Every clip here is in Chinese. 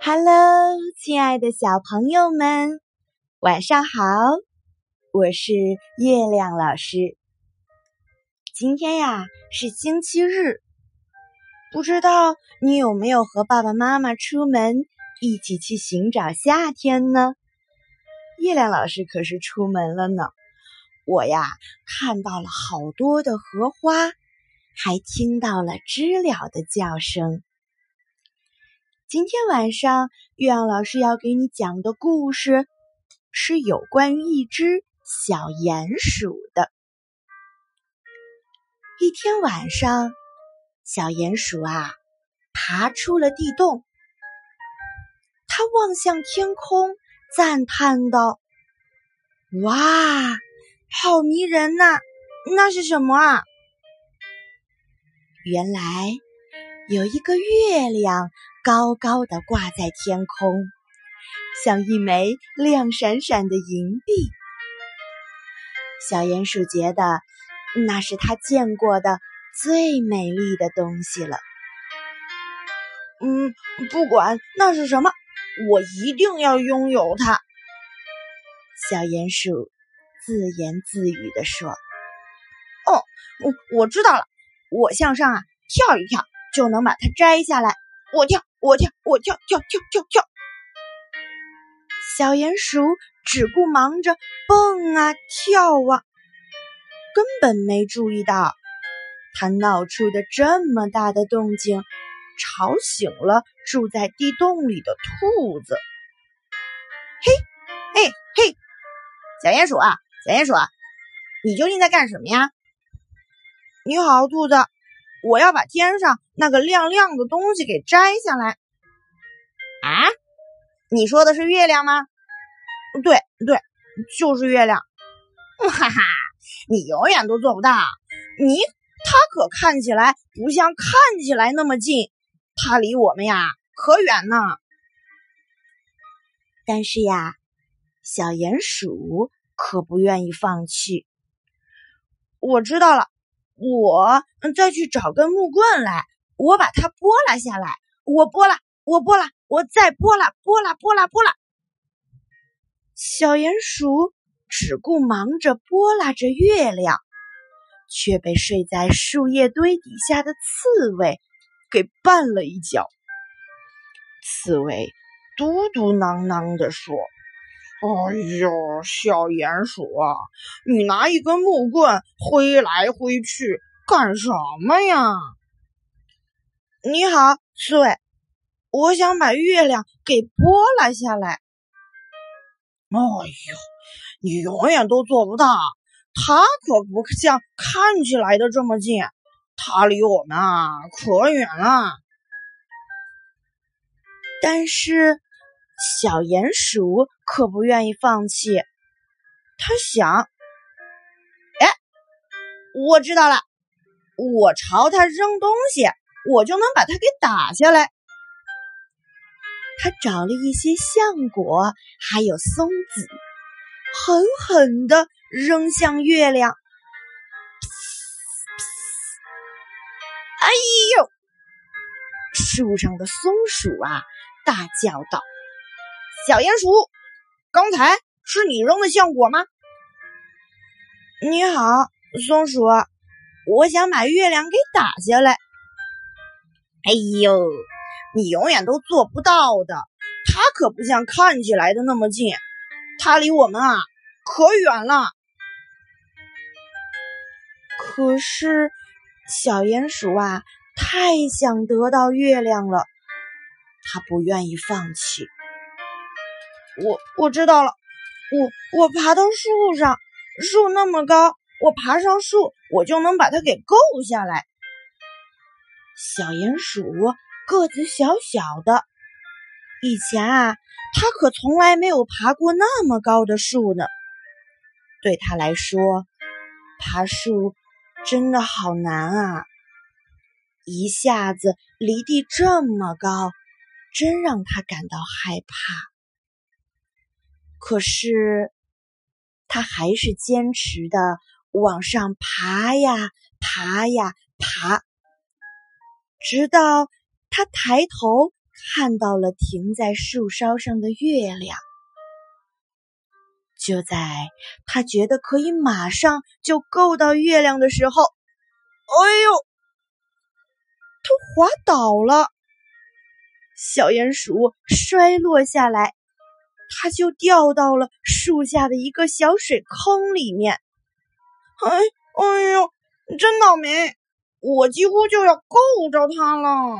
Hello，亲爱的小朋友们，晚上好！我是月亮老师。今天呀是星期日，不知道你有没有和爸爸妈妈出门一起去寻找夏天呢？月亮老师可是出门了呢。我呀看到了好多的荷花，还听到了知了的叫声。今天晚上，月亮老师要给你讲的故事是有关于一只小鼹鼠的。一天晚上，小鼹鼠啊爬出了地洞，它望向天空，赞叹道：“哇，好迷人呐！那是什么啊？”原来有一个月亮。高高的挂在天空，像一枚亮闪闪的银币。小鼹鼠觉得那是他见过的最美丽的东西了。嗯，不管那是什么，我一定要拥有它。小鼹鼠自言自语地说：“哦，我知道了，我向上啊跳一跳，就能把它摘下来。我跳。”我跳，我跳，跳跳跳跳！小鼹鼠只顾忙着蹦啊跳啊，根本没注意到它闹出的这么大的动静，吵醒了住在地洞里的兔子。嘿，嘿，嘿，小鼹鼠啊，小鼹鼠啊，你究竟在干什么呀？你好，兔子。我要把天上那个亮亮的东西给摘下来。啊，你说的是月亮吗？对对，就是月亮。哈哈，你永远都做不到。你它可看起来不像看起来那么近，它离我们呀可远呢。但是呀，小鼹鼠可不愿意放弃。我知道了。我再去找根木棍来，我把它拨拉下来。我拨拉，我拨拉，我再拨拉，拨拉，拨拉，拨拉。小鼹鼠只顾忙着拨拉着月亮，却被睡在树叶堆底下的刺猬给绊了一脚。刺猬嘟嘟囔囔地说。哎呦，小鼹鼠啊，你拿一根木棍挥来挥去干什么呀？你好，刺猬，我想把月亮给拨拉下来。哎呦，你永远都做不到，它可不像看起来的这么近，它离我们啊可远了。但是。小鼹鼠可不愿意放弃，他想：“哎，我知道了，我朝他扔东西，我就能把它给打下来。”他找了一些橡果，还有松子，狠狠的扔向月亮。哎呦！树上的松鼠啊，大叫道。小鼹鼠，刚才是你扔的橡果吗？你好，松鼠，我想把月亮给打下来。哎呦，你永远都做不到的，它可不像看起来的那么近，它离我们啊可远了。可是小鼹鼠啊，太想得到月亮了，它不愿意放弃。我我知道了，我我爬到树上，树那么高，我爬上树，我就能把它给够下来。小鼹鼠个子小小的，以前啊，它可从来没有爬过那么高的树呢。对他来说，爬树真的好难啊！一下子离地这么高，真让他感到害怕。可是，他还是坚持的往上爬呀，爬呀，爬，直到他抬头看到了停在树梢上的月亮。就在他觉得可以马上就够到月亮的时候，哎呦，他滑倒了，小鼹鼠摔落下来，他就掉到了树下的一个小水坑里面。哎，哎呦，真倒霉！我几乎就要够着它了。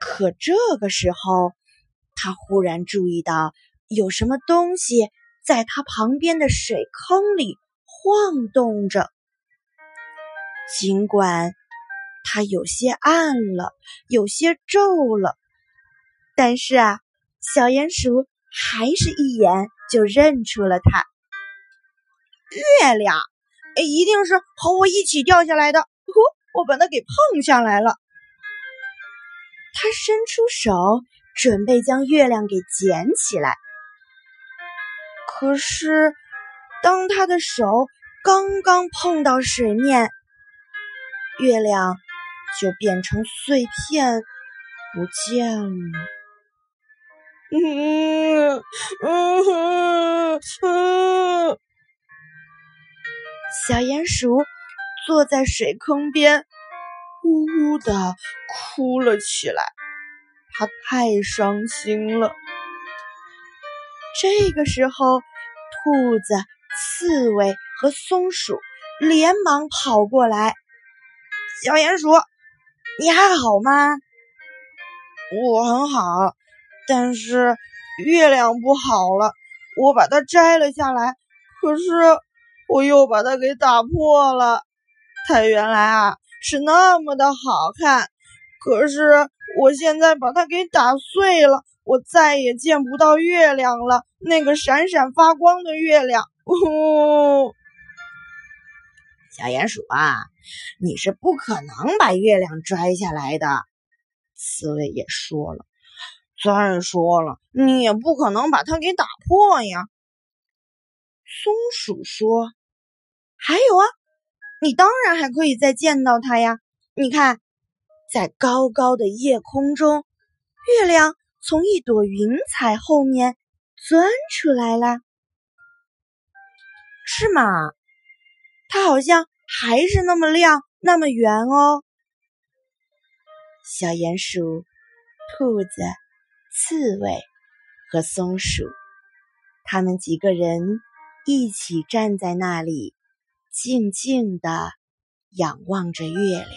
可这个时候，他忽然注意到。有什么东西在他旁边的水坑里晃动着？尽管它有些暗了，有些皱了，但是啊，小鼹鼠还是一眼就认出了它。月亮，一定是和我一起掉下来的。我把它给碰下来了。他伸出手，准备将月亮给捡起来。可是，当他的手刚刚碰到水面，月亮就变成碎片不见了。嗯嗯嗯，小鼹鼠坐在水坑边，呜呜的哭了起来。他太伤心了。这个时候，兔子、刺猬和松鼠连忙跑过来。小鼹鼠，你还好吗？我很好，但是月亮不好了，我把它摘了下来，可是我又把它给打破了。它原来啊是那么的好看，可是我现在把它给打碎了。我再也见不到月亮了，那个闪闪发光的月亮。哦，小鼹鼠啊，你是不可能把月亮摘下来的。刺猬也说了，再说了，你也不可能把它给打破呀。松鼠说：“还有啊，你当然还可以再见到它呀。你看，在高高的夜空中，月亮。”从一朵云彩后面钻出来了，是吗？它好像还是那么亮，那么圆哦。小鼹鼠、兔子、刺猬和松鼠，他们几个人一起站在那里，静静的仰望着月亮。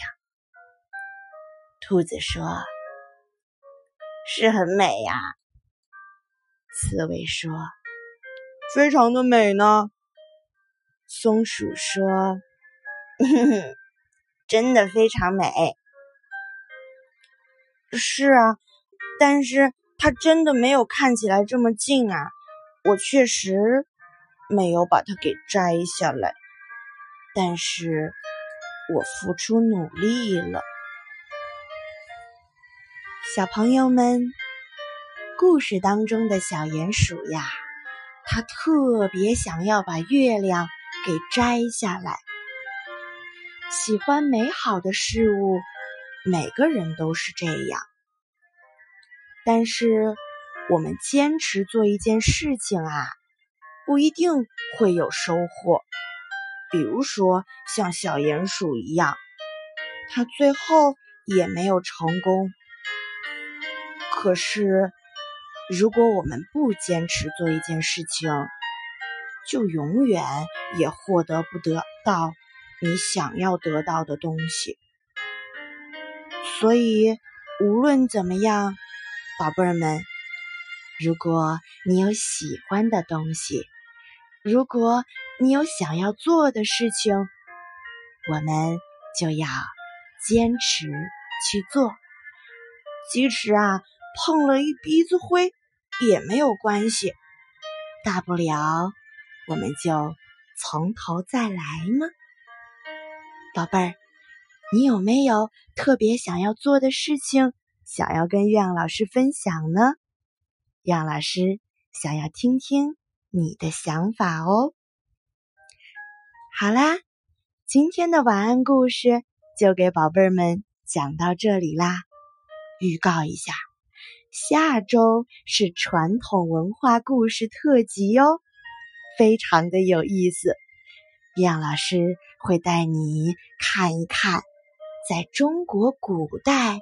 兔子说。是很美呀，刺猬说：“非常的美呢。”松鼠说：“真的非常美。”是啊，但是它真的没有看起来这么近啊。我确实没有把它给摘下来，但是我付出努力了。小朋友们，故事当中的小鼹鼠呀，它特别想要把月亮给摘下来。喜欢美好的事物，每个人都是这样。但是，我们坚持做一件事情啊，不一定会有收获。比如说，像小鼹鼠一样，它最后也没有成功。可是，如果我们不坚持做一件事情，就永远也获得不得到你想要得到的东西。所以，无论怎么样，宝贝儿们，如果你有喜欢的东西，如果你有想要做的事情，我们就要坚持去做，即使啊。碰了一鼻子灰也没有关系，大不了我们就从头再来嘛。宝贝儿，你有没有特别想要做的事情，想要跟月亮老师分享呢？月亮老师想要听听你的想法哦。好啦，今天的晚安故事就给宝贝儿们讲到这里啦。预告一下，下周是传统文化故事特辑哟，非常的有意思。月亮老师会带你看一看，在中国古代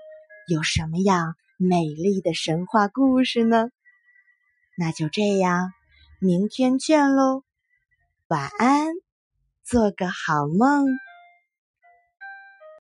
有什么样美丽的神话故事呢？那就这样，明天见喽，晚安，做个好梦。